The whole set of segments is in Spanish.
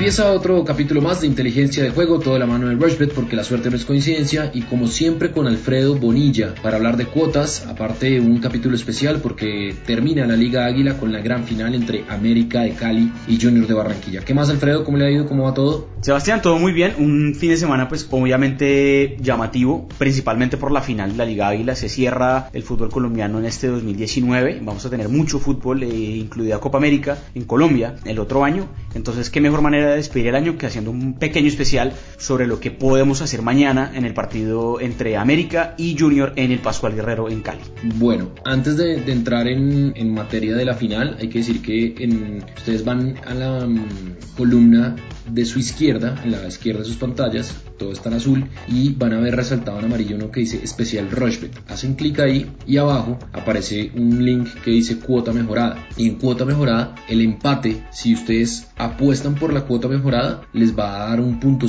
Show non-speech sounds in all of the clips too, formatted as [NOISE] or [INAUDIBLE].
Empieza otro capítulo más de inteligencia de juego, toda la mano del Rushbet porque la suerte no es coincidencia y como siempre con Alfredo Bonilla para hablar de cuotas, aparte un capítulo especial porque termina la Liga Águila con la gran final entre América de Cali y Junior de Barranquilla. ¿Qué más Alfredo? ¿Cómo le ha ido? ¿Cómo va todo? Sebastián, todo muy bien, un fin de semana pues obviamente llamativo, principalmente por la final de la Liga Águila, se cierra el fútbol colombiano en este 2019, vamos a tener mucho fútbol, eh, incluida Copa América en Colombia el otro año, entonces qué mejor manera de despedir el año que haciendo un pequeño especial sobre lo que podemos hacer mañana en el partido entre América y Junior en el Pascual Guerrero en Cali. Bueno, antes de, entrar en, materia de la final, hay que decir que en, ustedes van a la mm, columna de su izquierda, en la izquierda de sus pantallas, todo está en azul y van a ver resaltado en amarillo uno que dice especial Rushbet. Hacen clic ahí y abajo aparece un link que dice cuota mejorada. Y en cuota mejorada, el empate, si ustedes apuestan por la cuota mejorada, les va a dar un punto,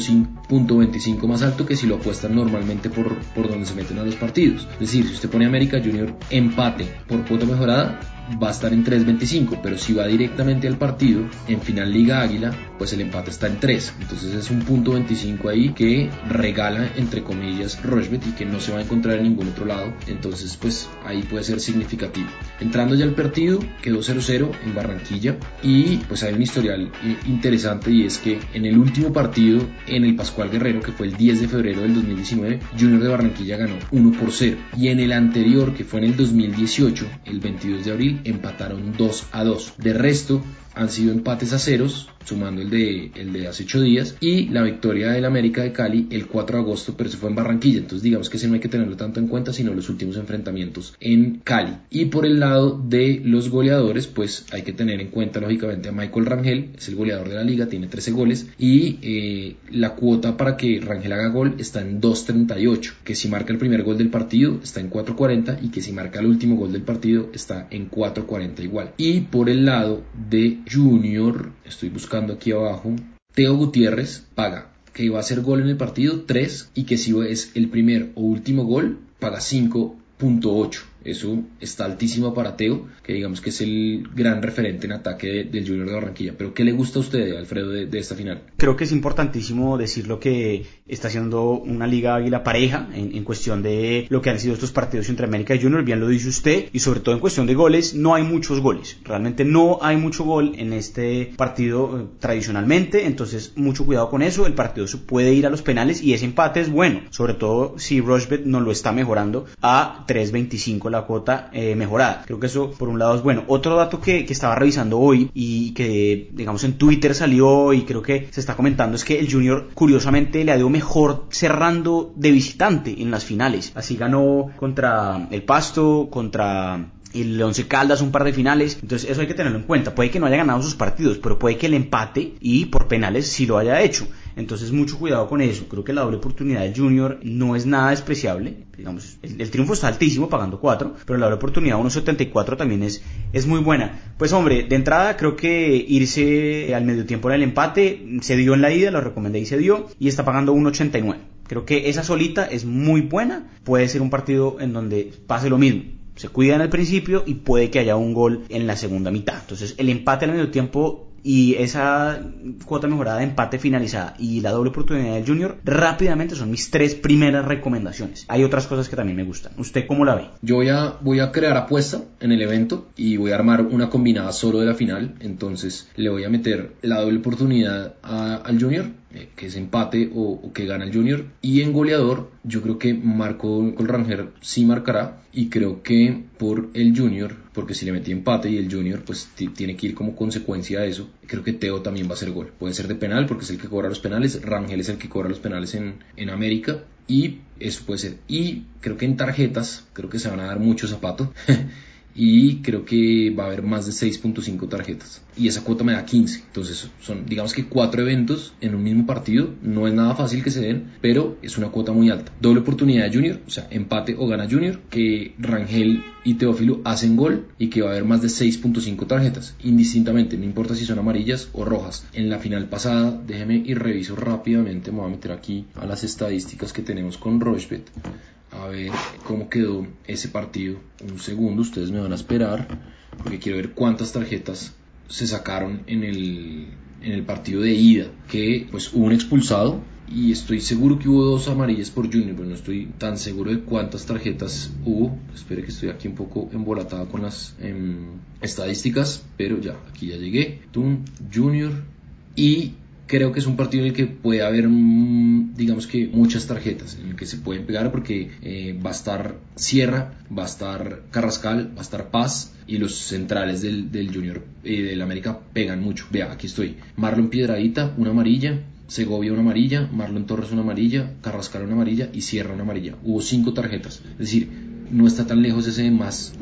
punto 25 más alto que si lo apuestan normalmente por, por donde se meten a los partidos. Es decir, si usted pone América Junior empate por cuota mejorada, va a estar en 3.25, pero si va directamente al partido, en final Liga Águila, pues el empate está en 3. Entonces es un punto 25 ahí que regala, entre comillas, Rochbet y que no se va a encontrar en ningún otro lado. Entonces, pues ahí puede ser significativo. Entrando ya al partido, quedó 0-0 en Barranquilla y pues hay un historial interesante y es que en el último partido, en el Pascual Guerrero, que fue el 10 de febrero del 2019, Junior de Barranquilla ganó 1 por 0. Y en el anterior, que fue en el 2018, el 22 de abril, empataron 2 a 2. De resto, han sido empates a ceros, sumando el de, el de hace 8 días, y la victoria del América de Cali el 4 de agosto, pero se fue en Barranquilla. Entonces, digamos que ese no hay que tenerlo tanto en cuenta, sino los últimos enfrentamientos en Cali. Y por el lado de los goleadores, pues hay que tener en cuenta, lógicamente, a Michael Rangel, es el goleador de la liga, tiene 13 goles, y eh, la cuota para que Rangel haga gol está en 2.38, que si marca el primer gol del partido está en 4.40 y que si marca el último gol del partido está en 4.40 igual. Y por el lado de Junior, estoy buscando aquí abajo, Teo Gutiérrez paga que va a hacer gol en el partido 3 y que si es el primer o último gol paga 5.8. Eso está altísimo para Teo, que digamos que es el gran referente en ataque del Junior de Barranquilla. Pero ¿qué le gusta a usted, Alfredo, de, esta final? Creo que es importantísimo decir lo que está haciendo una Liga Águila pareja en, cuestión de lo que han sido estos partidos entre América y Junior. Bien lo dice usted. Y sobre todo en cuestión de goles, no hay muchos goles. Realmente no hay mucho gol en este partido eh, tradicionalmente. Entonces, mucho cuidado con eso. El partido puede ir a los penales y ese empate es bueno. Sobre todo si Rochbet no lo está mejorando a 3.25 la cuota eh, mejorada. Creo que eso por un lado es bueno. Otro dato que, que, estaba revisando hoy y que digamos en Twitter salió y creo que se está comentando es que el Junior curiosamente le ha ido mejor cerrando de visitante en las finales. Así ganó contra el Pasto, contra el Once Caldas un par de finales, entonces eso hay que tenerlo en cuenta. Puede que no haya ganado sus partidos, pero puede que el empate y por penales sí lo haya hecho. Entonces mucho cuidado con eso. Creo que la doble oportunidad del Junior no es nada despreciable. El, triunfo está altísimo, pagando 4, pero la doble oportunidad 1.74 también es, es muy buena. Pues hombre, de entrada creo que irse al medio tiempo en el empate se dio en la ida, lo recomendé y se dio, y está pagando 1.89. Creo que esa solita es muy buena. Puede ser un partido en donde pase lo mismo se cuida en el principio y puede que haya un gol en la segunda mitad. Entonces el empate al medio tiempo y esa cuota mejorada de empate finalizada y la doble oportunidad del Junior rápidamente son mis tres primeras recomendaciones. Hay otras cosas que también me gustan. ¿Usted cómo la ve? Yo voy a, voy a crear apuesta en el evento y voy a armar una combinada solo de la final. Entonces le voy a meter la doble oportunidad al Junior eh, que es empate o, que gana el Junior. Y en goleador, yo creo que Marco Colranger sí marcará. Y creo que por el Junior, porque si le metí empate y el Junior, pues tiene que ir como consecuencia de eso. Creo que Teo también va a ser gol. Puede ser de penal, porque es el que cobra los penales. Rangel es el que cobra los penales en, en América. Y eso puede ser. Y creo que en tarjetas, creo que se van a dar muchos zapatos. [LAUGHS] y creo que va a haber más de 6.5 tarjetas. Y esa cuota me da 15 entonces son digamos que cuatro eventos en un mismo partido. No es nada fácil que se den pero es una cuota muy alta. Doble oportunidad de Junior o sea empate o gana Junior que Rangel y Teófilo hacen gol y que va a haber más de 6.5 tarjetas indistintamente no importa si son amarillas o rojas. En la final pasada déjeme y reviso rápidamente me voy a meter aquí a las estadísticas que tenemos con Rochbet a ver cómo quedó ese partido. Un segundo, ustedes me van a esperar porque quiero ver cuántas tarjetas se sacaron en el en el partido de ida, que pues hubo un expulsado y estoy seguro que hubo dos amarillas por Junior, pero no estoy tan seguro de cuántas tarjetas hubo. Espero que estoy aquí un poco embolatado con las em, estadísticas, pero ya, aquí ya llegué. Tun Junior y creo que es un partido en el que puede haber, mm, digamos que muchas tarjetas, en el que se pueden pegar porque eh, va a estar Sierra, va a estar Carrascal, va a estar Paz y los centrales del, Junior, eh, del América pegan mucho. Vea, aquí estoy. Marlon Piedradita, una amarilla. Segovia una amarilla, Marlon Torres una amarilla, Carrascal una amarilla y Sierra una amarilla. Hubo cinco tarjetas. Es decir, no está tan lejos ese más,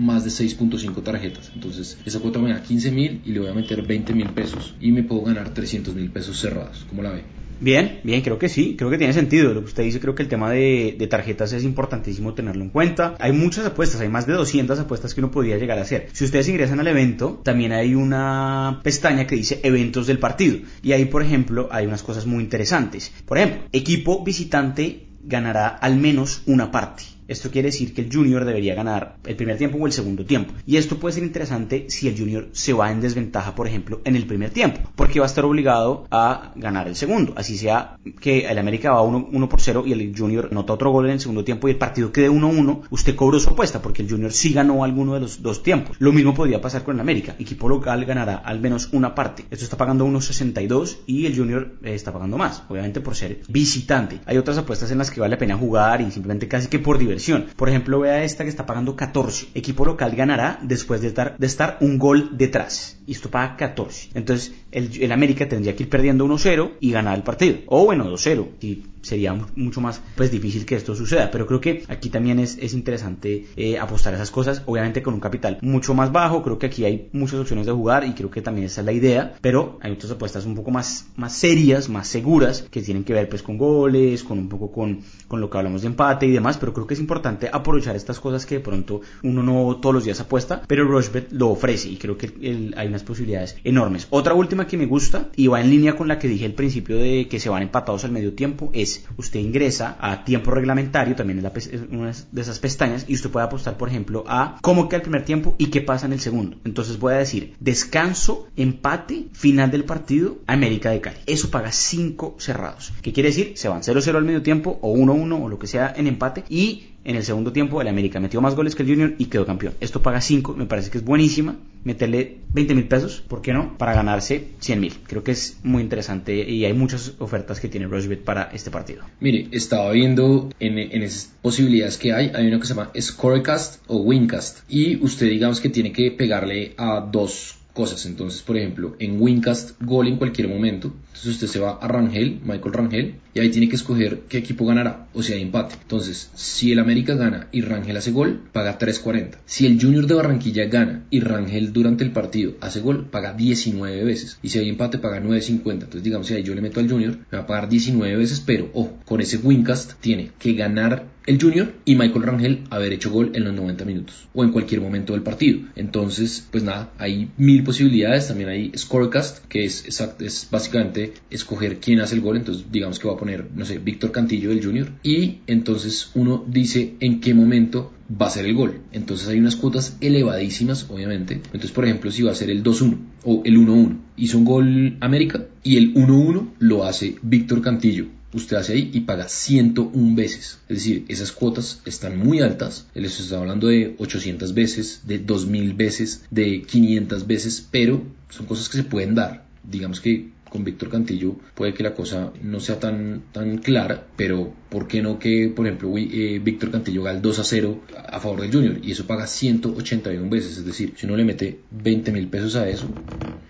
más de 6.5 tarjetas. Entonces, esa cuota me da 15 mil y le voy a meter 20 mil pesos y me puedo ganar 300 mil pesos cerrados. ¿Cómo la ve? Bien, bien, creo que sí, creo que tiene sentido lo que usted dice, creo que el tema de, tarjetas es importantísimo tenerlo en cuenta. Hay muchas apuestas, hay más de 200 apuestas que uno podría llegar a hacer. Si ustedes ingresan al evento, también hay una pestaña que dice eventos del partido y ahí, por ejemplo, hay unas cosas muy interesantes. Por ejemplo, equipo visitante ganará al menos una parte. Esto quiere decir que el Junior debería ganar el primer tiempo o el segundo tiempo. Y esto puede ser interesante si el Junior se va en desventaja, por ejemplo, en el primer tiempo, porque va a estar obligado a ganar el segundo. Así sea que el América va 1, por 0 y el Junior nota otro gol en el segundo tiempo y el partido quede 1-1, usted cobró su apuesta porque el Junior sí ganó alguno de los dos tiempos. Lo mismo podría pasar con el América. Equipo local ganará al menos una parte. Esto está pagando 1.62 y el Junior eh, está pagando más, obviamente por ser visitante. Hay otras apuestas en las que vale la pena jugar y simplemente casi que por diversión por ejemplo, vea esta que está pagando 14. Equipo local ganará después de estar, de estar un gol detrás. Y esto paga 14. Entonces, el, el América tendría que ir perdiendo 1-0 y ganar el partido. O bueno, 2-0. Y sería mucho más pues difícil que esto suceda pero creo que aquí también es, es interesante eh, apostar esas cosas obviamente con un capital mucho más bajo creo que aquí hay muchas opciones de jugar y creo que también esa es la idea pero hay otras apuestas un poco más, más serias más seguras que tienen que ver pues con goles con un poco con, con lo que hablamos de empate y demás pero creo que es importante aprovechar estas cosas que de pronto uno no todos los días apuesta pero Rushbet lo ofrece y creo que hay posibilidades enormes otra última que me gusta y va en línea con la que dije al principio de que se van empatados al medio tiempo es usted ingresa a tiempo reglamentario, también es, una de esas pestañas, y usted puede apostar, por ejemplo, a cómo queda el primer tiempo y qué pasa en el segundo. Entonces voy a decir descanso, empate, final del partido, América de Cali. Eso paga 5 cerrados. ¿Qué quiere decir? Se van 0-0 al medio tiempo o 1-1 o lo que sea en empate y en el segundo tiempo el América metió más goles que el Junior y quedó campeón. Esto paga 5, me parece que es buenísima. Meterle 20 mil pesos, ¿por qué no? Para ganarse 100 mil. Creo que es muy interesante y hay muchas ofertas que tiene Rushbet para este partido. Mire, estaba viendo en, en esas posibilidades que hay, hay uno que se llama Scorecast o Wincast y usted digamos que tiene que pegarle a dos cosas. Entonces, por ejemplo, en Wincast, gol en cualquier momento. Entonces usted se va a Rangel, Michael Rangel, y ahí tiene que escoger qué equipo ganará, o sea, empate. Entonces, si el América gana y Rangel hace gol, paga 3.40. Si el Junior de Barranquilla gana y Rangel durante el partido hace gol, paga 19 veces. Y si hay empate, paga 9.50. Entonces, digamos, si ahí yo le meto al Junior, me va a pagar 19 veces, pero, ojo, con ese Wincast tiene que ganar el Junior y Michael Rangel haber hecho gol en los 90 minutos o en cualquier momento del partido. Entonces, pues nada, hay mil posibilidades. También hay Scorecast, que es, es básicamente escoger quién hace el gol. Entonces, digamos que va a poner, no sé, Víctor Cantillo del Junior. Y entonces uno dice en qué momento va a ser el gol. Entonces hay unas cuotas elevadísimas, obviamente. Entonces, por ejemplo, si va a ser el 2-1 o el 1-1, hizo un gol América y el 1-1 lo hace Víctor Cantillo usted hace ahí y paga 101 veces. Es decir, esas cuotas están muy altas. Les está hablando de 800 veces, de 2000 veces, de 500 veces, pero son cosas que se pueden dar. Digamos que con Víctor Cantillo puede que la cosa no sea tan, tan clara, pero ¿por qué no que, por ejemplo, eh, Víctor Cantillo gana 2 a 0 a favor del Junior y eso paga 181 veces? Es decir, si uno le mete 20 mil pesos a eso,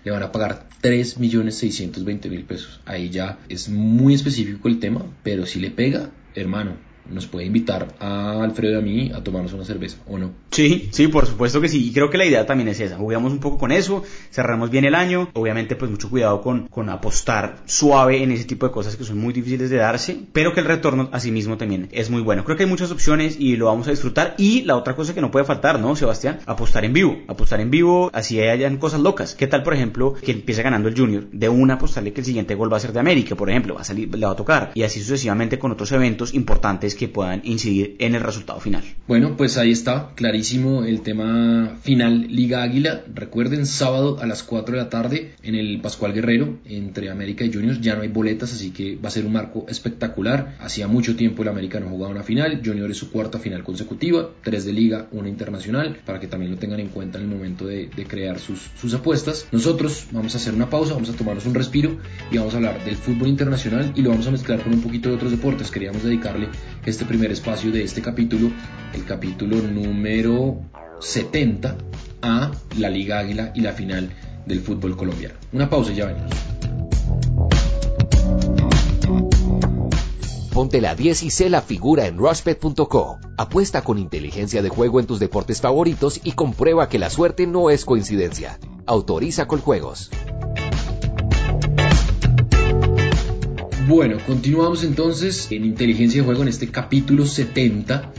le van a pagar 3 millones 620 mil pesos. Ahí ya es muy específico el tema, pero si le pega, hermano, nos puede invitar a Alfredo y a mí a tomarnos una cerveza, ¿o no? Sí, sí, por supuesto que sí. Y creo que la idea también es esa. Jugamos un poco con eso, cerramos bien el año. Obviamente, pues mucho cuidado con, con apostar suave en ese tipo de cosas que son muy difíciles de darse, pero que el retorno a mismo también es muy bueno. Creo que hay muchas opciones y lo vamos a disfrutar. Y la otra cosa que no puede faltar, ¿no, Sebastián? Apostar en vivo. Apostar en vivo, así hayan cosas locas. ¿Qué tal, por ejemplo, que empiece ganando el Junior? De una apostarle que el siguiente gol va a ser de América, por ejemplo, va a salir, le va a tocar. Y así sucesivamente con otros eventos importantes que puedan incidir en el resultado final. Bueno, pues ahí está, clarísimo el tema final Liga Águila. Recuerden, sábado a las 4 de la tarde en el Pascual Guerrero entre América y Juniors. Ya no hay boletas, así que va a ser un marco espectacular. Hacía mucho tiempo el América no jugaba una final. Junior es su cuarta final consecutiva, tres de Liga, una internacional, para que también lo tengan en cuenta en el momento de, crear sus, sus apuestas. Nosotros vamos a hacer una pausa, vamos a tomarnos un respiro y vamos a hablar del fútbol internacional y lo vamos a mezclar con un poquito de otros deportes. Queríamos dedicarle este primer espacio de este capítulo, el capítulo número 70, a la Liga Águila y la final del fútbol colombiano. Una pausa y ya venimos. Ponte la 10 y sé la figura en rushbet.co. Apuesta con inteligencia de juego en tus deportes favoritos y comprueba que la suerte no es coincidencia. Autoriza con juegos. Bueno, continuamos entonces en inteligencia de juego en este capítulo 70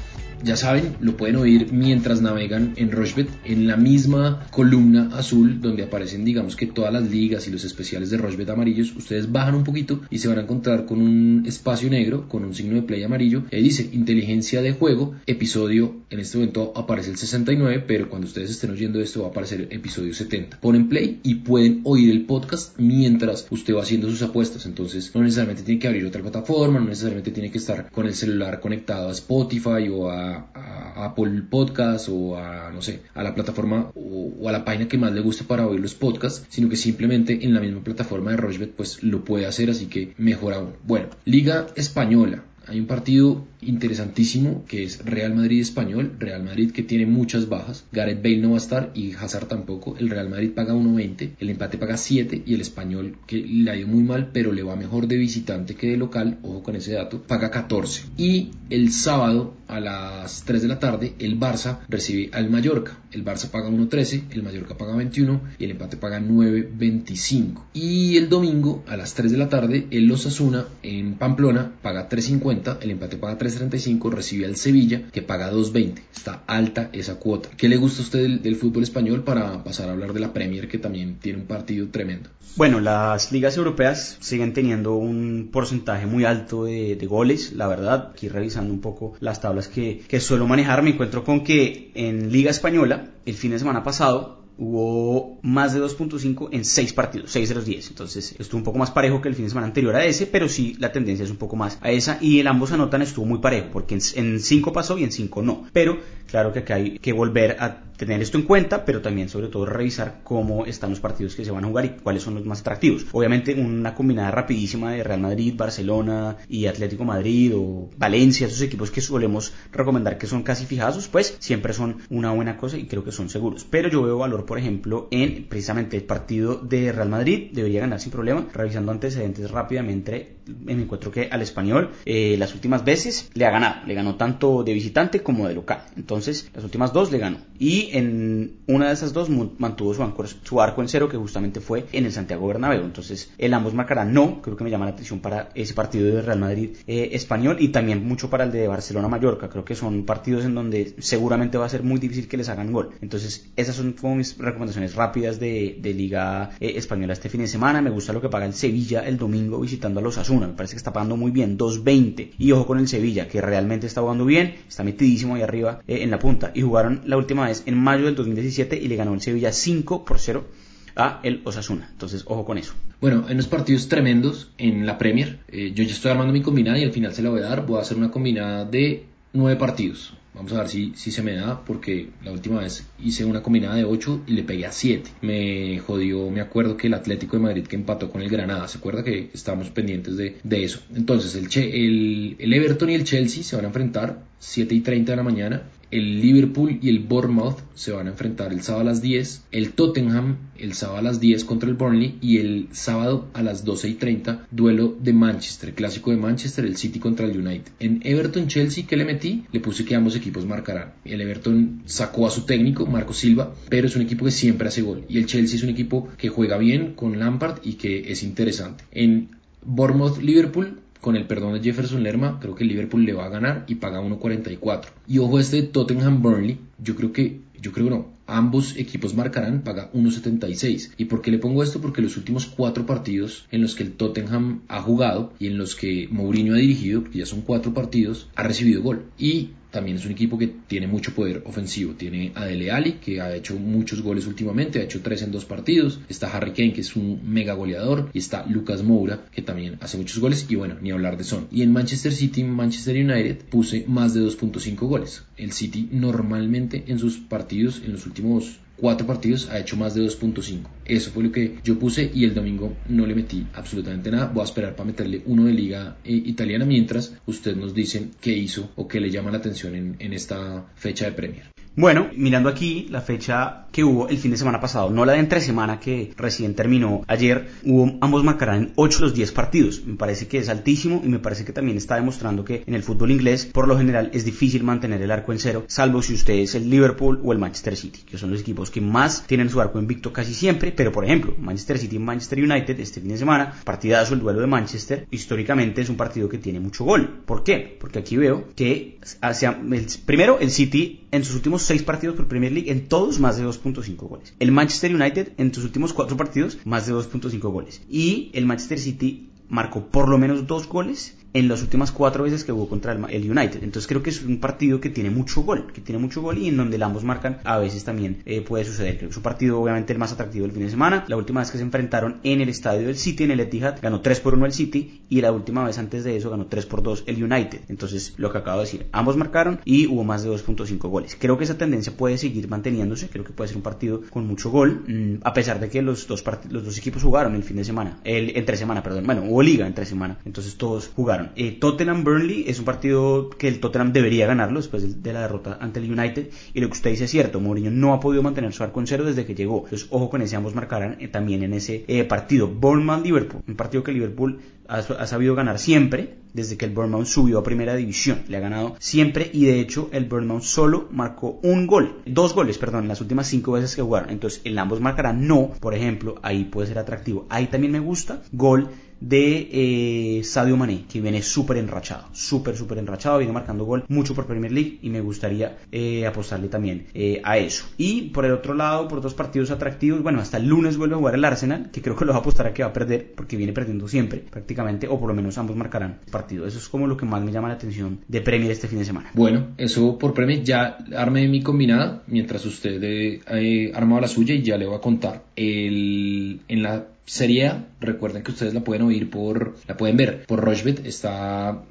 ya saben, lo pueden oír mientras navegan en Rochbet, en la misma columna azul donde aparecen, digamos que todas las ligas y los especiales de Rochbet amarillos. Ustedes bajan un poquito y se van a encontrar con un espacio negro con un signo de play amarillo. Ahí dice inteligencia de juego, episodio. En este momento aparece el 69, pero cuando ustedes estén oyendo esto va a aparecer el episodio 70. Ponen play y pueden oír el podcast mientras usted va haciendo sus apuestas. Entonces, no necesariamente tiene que abrir otra plataforma, no necesariamente tiene que estar con el celular conectado a Spotify o a a, Apple Podcast o a, no sé, a la plataforma o, a la página que más le guste para oír los podcasts, sino que simplemente en la misma plataforma de Rochbet pues lo puede hacer, así que mejor aún. Bueno, Liga Española. Hay un partido interesantísimo que es Real Madrid español, Real Madrid que tiene muchas bajas, Gareth Bale no va a estar y Hazard tampoco, el Real Madrid paga 1.20, el empate paga 7 y el español que le ha ido muy mal pero le va mejor de visitante que de local, ojo con ese dato, paga 14. Y el sábado a las 3 de la tarde el Barça recibe al Mallorca, el Barça paga 1.13, el Mallorca paga 21 y el empate paga 9.25. Y el domingo a las 3 de la tarde el Osasuna en Pamplona paga 3.50, el empate paga 3 35 recibe al Sevilla que paga 2.20. Está alta esa cuota. ¿Qué le gusta a usted del, fútbol español para pasar a hablar de la Premier que también tiene un partido tremendo? Bueno, las ligas europeas siguen teniendo un porcentaje muy alto de, goles, la verdad. Aquí revisando un poco las tablas que, que suelo manejar, me encuentro con que en Liga Española, el fin de semana pasado, hubo más de 2.5 en 6 partidos, 6 de los 10. Entonces estuvo un poco más parejo que el fin de semana anterior a ese, pero sí la tendencia es un poco más a esa. Y el ambos anotan estuvo muy parejo, porque en 5 pasó y en 5 no. Pero claro que acá hay que volver a tener esto en cuenta, pero también sobre todo revisar cómo están los partidos que se van a jugar y cuáles son los más atractivos. Obviamente una combinada rapidísima de Real Madrid, Barcelona y Atlético Madrid o Valencia, esos equipos que solemos recomendar que son casi fijados, pues siempre son una buena cosa y creo que son seguros. Pero yo veo valor, por ejemplo, en precisamente el partido de Real Madrid, debería ganar sin problema, revisando antecedentes rápidamente, me encuentro que al español eh, las últimas veces le ha ganado, le ganó tanto de visitante como de local. Entonces, las últimas dos le ganó. Y en una de esas dos mantuvo su, arco en cero, que justamente fue en el Santiago Bernabéu. Entonces, el ambos marcarán no, creo que me llama la atención para ese partido de Real Madrid eh, español y también mucho para el de Barcelona-Mallorca. Creo que son partidos en donde seguramente va a ser muy difícil que les hagan gol. Entonces, esas son como mis recomendaciones rápidas de, Liga eh, Española este fin de semana. Me gusta lo que paga el Sevilla el domingo visitando a los Asuna. Me parece que está pagando muy bien, 2.20. Y ojo con el Sevilla, que realmente está jugando bien, está metidísimo ahí arriba eh, en la punta. Y jugaron la última vez en mayo del 2017 y le ganó el Sevilla 5 por 0 a el Osasuna. Entonces, ojo con eso. Bueno, hay unos partidos tremendos en la Premier. Eh, yo ya estoy armando mi combinada y al final se la voy a dar. Voy a hacer una combinada de 9 partidos. Vamos a ver si, si se me da, porque la última vez hice una combinada de 8 y le pegué a 7. Me jodió, me acuerdo que el Atlético de Madrid que empató con el Granada, ¿se acuerda que estábamos pendientes de, de eso? Entonces, el, el, el Everton y el Chelsea se van a enfrentar 7 y 30 de la mañana el Liverpool y el Bournemouth se van a enfrentar el sábado a las 10, el Tottenham el sábado a las 10 contra el Burnley y el sábado a las 12 y 30 duelo de Manchester, clásico de Manchester, el City contra el United. En Everton Chelsea, ¿qué le metí? Le puse que ambos equipos marcarán. El Everton sacó a su técnico, Marco Silva, pero es un equipo que siempre hace gol. Y el Chelsea es un equipo que juega bien con Lampard y que es interesante. En Bournemouth Liverpool con el perdón de Jefferson Lerma, creo que Liverpool le va a ganar y paga 1.44. Y ojo este Tottenham Burnley, yo creo que, yo creo no, ambos equipos marcarán, paga 1.76. ¿Y por qué le pongo esto? Porque los últimos cuatro partidos en los que el Tottenham ha jugado y en los que Mourinho ha dirigido, porque ya son cuatro partidos, ha recibido gol. Y también es un equipo que tiene mucho poder ofensivo. Tiene a Dele Alli, que ha hecho muchos goles últimamente, ha hecho tres en dos partidos. Está Harry Kane, que es un mega goleador. Y está Lucas Moura, que también hace muchos goles. Y bueno, ni hablar de Son. Y en Manchester City, Manchester United, puse más de 2.5 goles. El City normalmente en sus partidos, en los últimos cuatro partidos ha hecho más de 2.5. Eso fue lo que yo puse y el domingo no le metí absolutamente nada. Voy a esperar para meterle uno de liga eh, italiana mientras usted nos dice qué hizo o qué le llama la atención en, en esta fecha de Premier. Bueno, mirando aquí la fecha que hubo el fin de semana pasado, no la de entre semana que recién terminó ayer, hubo, ambos marcarán en 8 de los 10 partidos. Me parece que es altísimo y me parece que también está demostrando que en el fútbol inglés, por lo general, es difícil mantener el arco en cero, salvo si usted es el Liverpool o el Manchester City, que son los equipos que más tienen su arco invicto casi siempre. Pero, por ejemplo, Manchester City y Manchester United este fin de semana, partidazo el duelo de Manchester, históricamente es un partido que tiene mucho gol. ¿Por qué? Porque aquí veo que hacia el, primero el City en sus últimos seis partidos por Premier League, en todos más de 2.5 goles. El Manchester United en sus últimos cuatro partidos, más de 2.5 goles. Y el Manchester City marcó por lo menos dos goles en las últimas cuatro veces que jugó contra el, United. Entonces creo que es un partido que tiene mucho gol, que tiene mucho gol y en donde ambos marcan a veces también eh, puede suceder. Creo que es un partido obviamente el más atractivo del fin de semana. La última vez que se enfrentaron en el estadio del City, en el Etihad, ganó 3 por 1 el City y la última vez antes de eso ganó 3 por 2 el United. Entonces lo que acabo de decir, ambos marcaron y hubo más de 2.5 goles. Creo que esa tendencia puede seguir manteniéndose, creo que puede ser un partido con mucho gol, mm, a pesar de que los dos, los dos equipos jugaron el fin de semana, el, entre semana, perdón, bueno, hubo liga entre semana, entonces todos jugaron. Eh, Tottenham Burnley es un partido que el Tottenham debería ganarlo después de la derrota ante el United. Y lo que usted dice es cierto, Mourinho no ha podido mantener su arco en cero desde que llegó. Entonces, ojo con ese, ambos marcarán eh, también en ese eh, partido. Bournemouth-Liverpool, un partido que Liverpool ha, sabido ganar siempre desde que el Bournemouth subió a primera división. Le ha ganado siempre y de hecho el Bournemouth solo marcó un gol, dos goles, perdón, en las últimas cinco veces que jugaron. Entonces, el ambos marcarán no, por ejemplo, ahí puede ser atractivo. Ahí también me gusta, gol de eh, Sadio Mané, que viene súper enrachado, súper, súper enrachado, viene marcando gol mucho por Premier League y me gustaría eh, apostarle también eh, a eso. Y por el otro lado, por dos partidos atractivos, bueno, hasta el lunes vuelve a jugar el Arsenal, que creo que lo va a apostar a que va a perder, porque viene perdiendo siempre, prácticamente, o por lo menos ambos marcarán partido. Eso es como lo que más me llama la atención de Premier este fin de semana. Bueno, eso por Premier, ya armé mi combinada, mientras usted ha armado la suya y ya le voy a contar. El, en la Serie A, recuerden que ustedes la pueden oír por, la pueden ver por Rochbet, está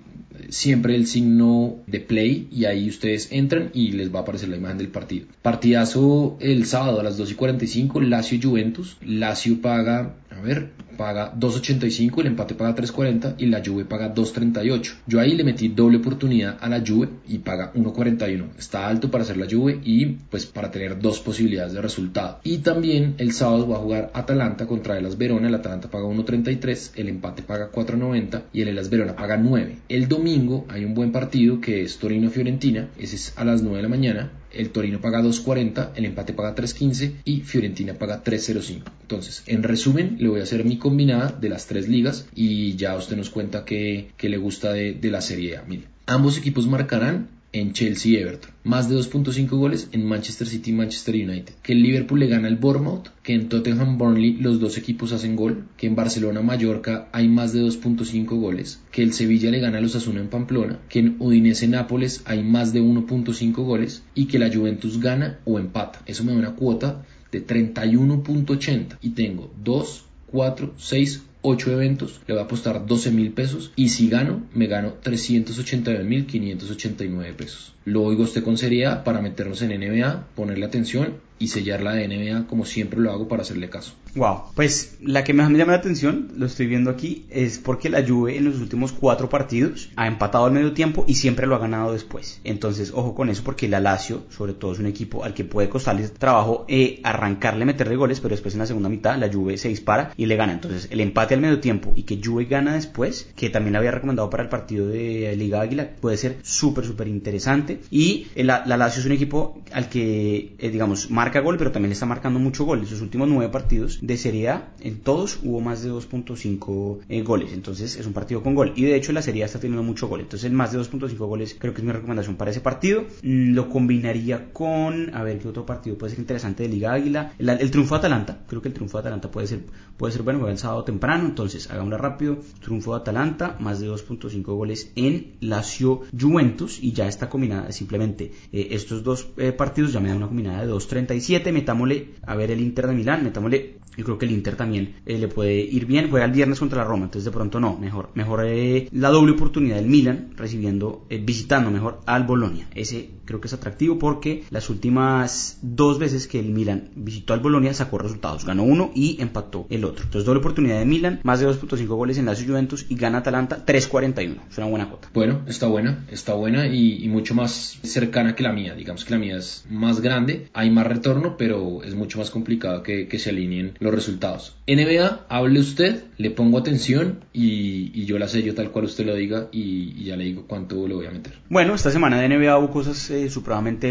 siempre el signo de play y ahí ustedes entran y les va a aparecer la imagen del partido. Partidazo el sábado a las 2 y 45, Lazio Juventus. Lazio paga, a ver, paga 2.85, el empate paga 3.40 y la Juve paga 2.38. Yo ahí le metí doble oportunidad a la Juve y paga 1.41. Está alto para hacer la Juve y pues para tener dos posibilidades de resultado. Y también el sábado va a jugar Atalanta contra el Las Verona. El Atalanta paga 1.33, el empate paga 4.90 y el Elas Verona paga 9. El domingo hay un buen partido que es Torino-Fiorentina. Ese es a las 9 de la mañana el Torino paga 2.40, el empate paga 3.15 y Fiorentina paga 3.05. Entonces, en resumen, le voy a hacer mi combinada de las tres ligas y ya usted nos cuenta qué, le gusta de, la Serie A. Ambos equipos marcarán en Chelsea y Everton. Más de 2.5 goles en Manchester City y Manchester United. Que el Liverpool le gana al Bournemouth. Que en Tottenham Burnley los dos equipos hacen gol. Que en Barcelona Mallorca hay más de 2.5 goles. Que el Sevilla le gana a los Asuna en Pamplona. Que en Udinese Nápoles hay más de 1.5 goles. Y que la Juventus gana o empata. Eso me da una cuota de 31.80. Y tengo 2, 4, 6, 8 eventos, le voy a apostar 12 mil pesos y si gano, me gano 389 mil 589 pesos. Lo oigo usted con seriedad para meternos en NBA, ponerle atención y sellar la de NBA como siempre lo hago para hacerle caso. Wow, pues la que más me llama la atención, lo estoy viendo aquí, es porque la Juve en los últimos cuatro partidos ha empatado al medio tiempo y siempre lo ha ganado después. Entonces, ojo con eso porque la Lazio, sobre todo, es un equipo al que puede costarle trabajo eh, arrancarle, meterle goles, pero después en la segunda mitad la Juve se dispara y le gana. Entonces, el empate al medio tiempo y que Juve gana después, que también le había recomendado para el partido de Liga Águila, puede ser súper, súper interesante. Y la, la, Lazio es un equipo al que, eh, digamos, marca gol, pero también está marcando mucho gol. En sus últimos nueve partidos de Serie A, en todos hubo más de 2.5 eh, goles. Entonces es un partido con gol. Y de hecho la Serie A está teniendo mucho gol. Entonces más de 2.5 goles creo que es mi recomendación para ese partido. Mm, lo combinaría con, a ver qué otro partido puede ser interesante de Liga Águila. El, triunfo de Atalanta. Creo que el triunfo de Atalanta puede ser, puede ser bueno. Juega el sábado temprano. Entonces hagámoslo rápido. Triunfo de Atalanta. Más de 2.5 goles en Lazio Juventus. Y ya está combinada simplemente eh, estos dos eh, partidos. Ya me da una combinada de 2.37. Metámosle a ver el Inter de Milán. Metámosle yo creo que el Inter también eh, le puede ir bien. Juega el viernes contra la Roma, entonces de pronto no. Mejor, mejor eh, la doble oportunidad del Milan recibiendo, eh, visitando mejor al Bolonia. Ese creo que es atractivo porque las últimas dos veces que el Milan visitó al Bolonia sacó resultados. Ganó uno y empató el otro. Entonces doble oportunidad de Milan, más de 2.5 goles en Lazio Juventus y gana Atalanta 3.41. Es una buena cuota. Bueno, está buena, está buena y, mucho más cercana que la mía. Digamos que la mía es más grande, hay más retorno, pero es mucho más complicado que, que se alineen los resultados. NBA, hable usted, le pongo atención y, yo la sello tal cual usted lo diga y, ya le digo cuánto lo voy a meter. Bueno, esta semana de NBA hubo cosas eh,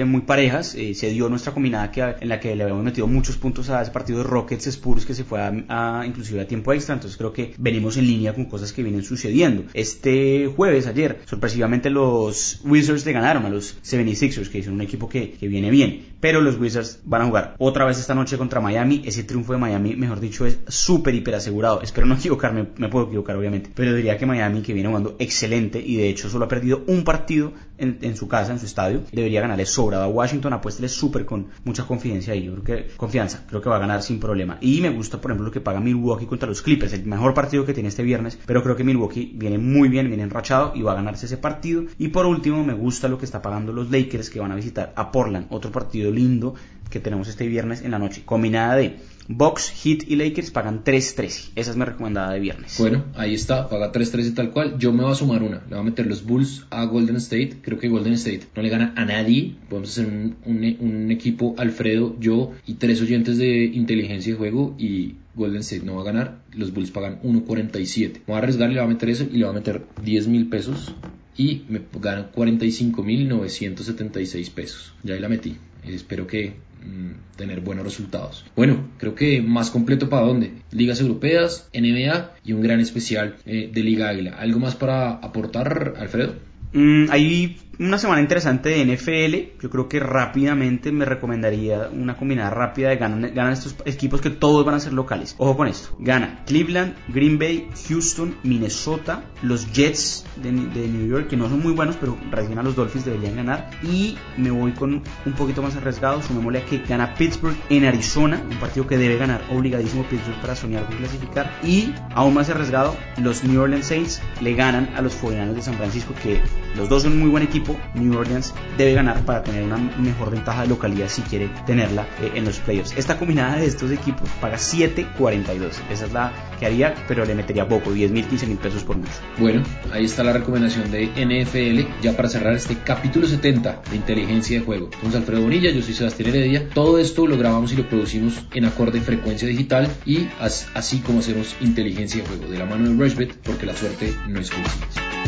muy parejas. Eh, se dio nuestra combinada que, en la que le habíamos metido muchos puntos a ese partido de Rockets Spurs que se fue a, inclusive a tiempo extra. Entonces creo que venimos en línea con cosas que vienen sucediendo. Este jueves, ayer, sorpresivamente los Wizards le ganaron a los 76ers, que son un equipo que, que viene bien. Pero los Wizards van a jugar otra vez esta noche contra Miami. Ese triunfo de Miami mejor dicho, es súper, hiper asegurado. Espero no [LAUGHS] equivocarme, me puedo equivocar obviamente, pero diría que Miami, que viene jugando excelente y de hecho solo ha perdido un partido en, su casa, en su estadio, debería ganarle sobrado a Washington, apuéstele súper con mucha confianza ahí, yo creo que, confianza, creo que va a ganar sin problema. Y me gusta, por ejemplo, lo que paga Milwaukee contra los Clippers, el mejor partido que tiene este viernes, pero creo que Milwaukee viene muy bien, viene enrachado y va a ganarse ese partido. Y por último, me gusta lo que está pagando los Lakers que van a visitar a Portland, otro partido lindo que tenemos este viernes en la noche, combinada de Box, Heat y Lakers pagan 3.13. Esa es mi recomendada de viernes. Bueno, ahí está, paga 3.13 tal cual. Yo me voy a sumar una. Le voy a meter los Bulls a Golden State. Creo que Golden State no le gana a nadie. Podemos hacer un, equipo, Alfredo, yo y tres oyentes de inteligencia de juego y Golden State no va a ganar. Los Bulls pagan 1.47. Me voy a arriesgar, le voy a meter eso y le voy a meter 10 mil pesos y me ganan 45.976 pesos. Ya ahí la metí. Espero que Mm, tener buenos resultados. Bueno, creo que más completo para dónde? Ligas europeas, NBA y un gran especial eh, de Liga Águila. ¿Algo más para aportar, Alfredo? Mm, ahí una semana interesante de NFL. Yo creo que rápidamente me recomendaría una combinada rápida de ganan, ganan estos equipos que todos van a ser locales. Ojo con esto. Gana Cleveland, Green Bay, Houston, Minnesota, los Jets de, New York, que no son muy buenos, pero recién a los Dolphins deberían ganar. Y me voy con un poquito más arriesgado. Sumémosle a que gana Pittsburgh en Arizona, un partido que debe ganar obligadísimo Pittsburgh para soñar con clasificar. Y aún más arriesgado, los New Orleans Saints le ganan a los 49 de San Francisco, que los dos son muy buen equipo New Orleans debe ganar para tener una mejor ventaja de localidad si quiere tenerla eh, en los playoffs. Esta combinada de estos equipos paga 7.42. Esa es la que haría, pero le metería poco, 10 mil, 15 mil pesos por mucho. Bueno, ahí está la recomendación de NFL ya para cerrar este capítulo 70 de inteligencia de juego. Somos Alfredo Bonilla, yo soy Sebastián Heredia. Todo esto lo grabamos y lo producimos en acorde frecuencia digital y así como hacemos inteligencia de juego de la mano de Rushbet porque la suerte no es coincidencia.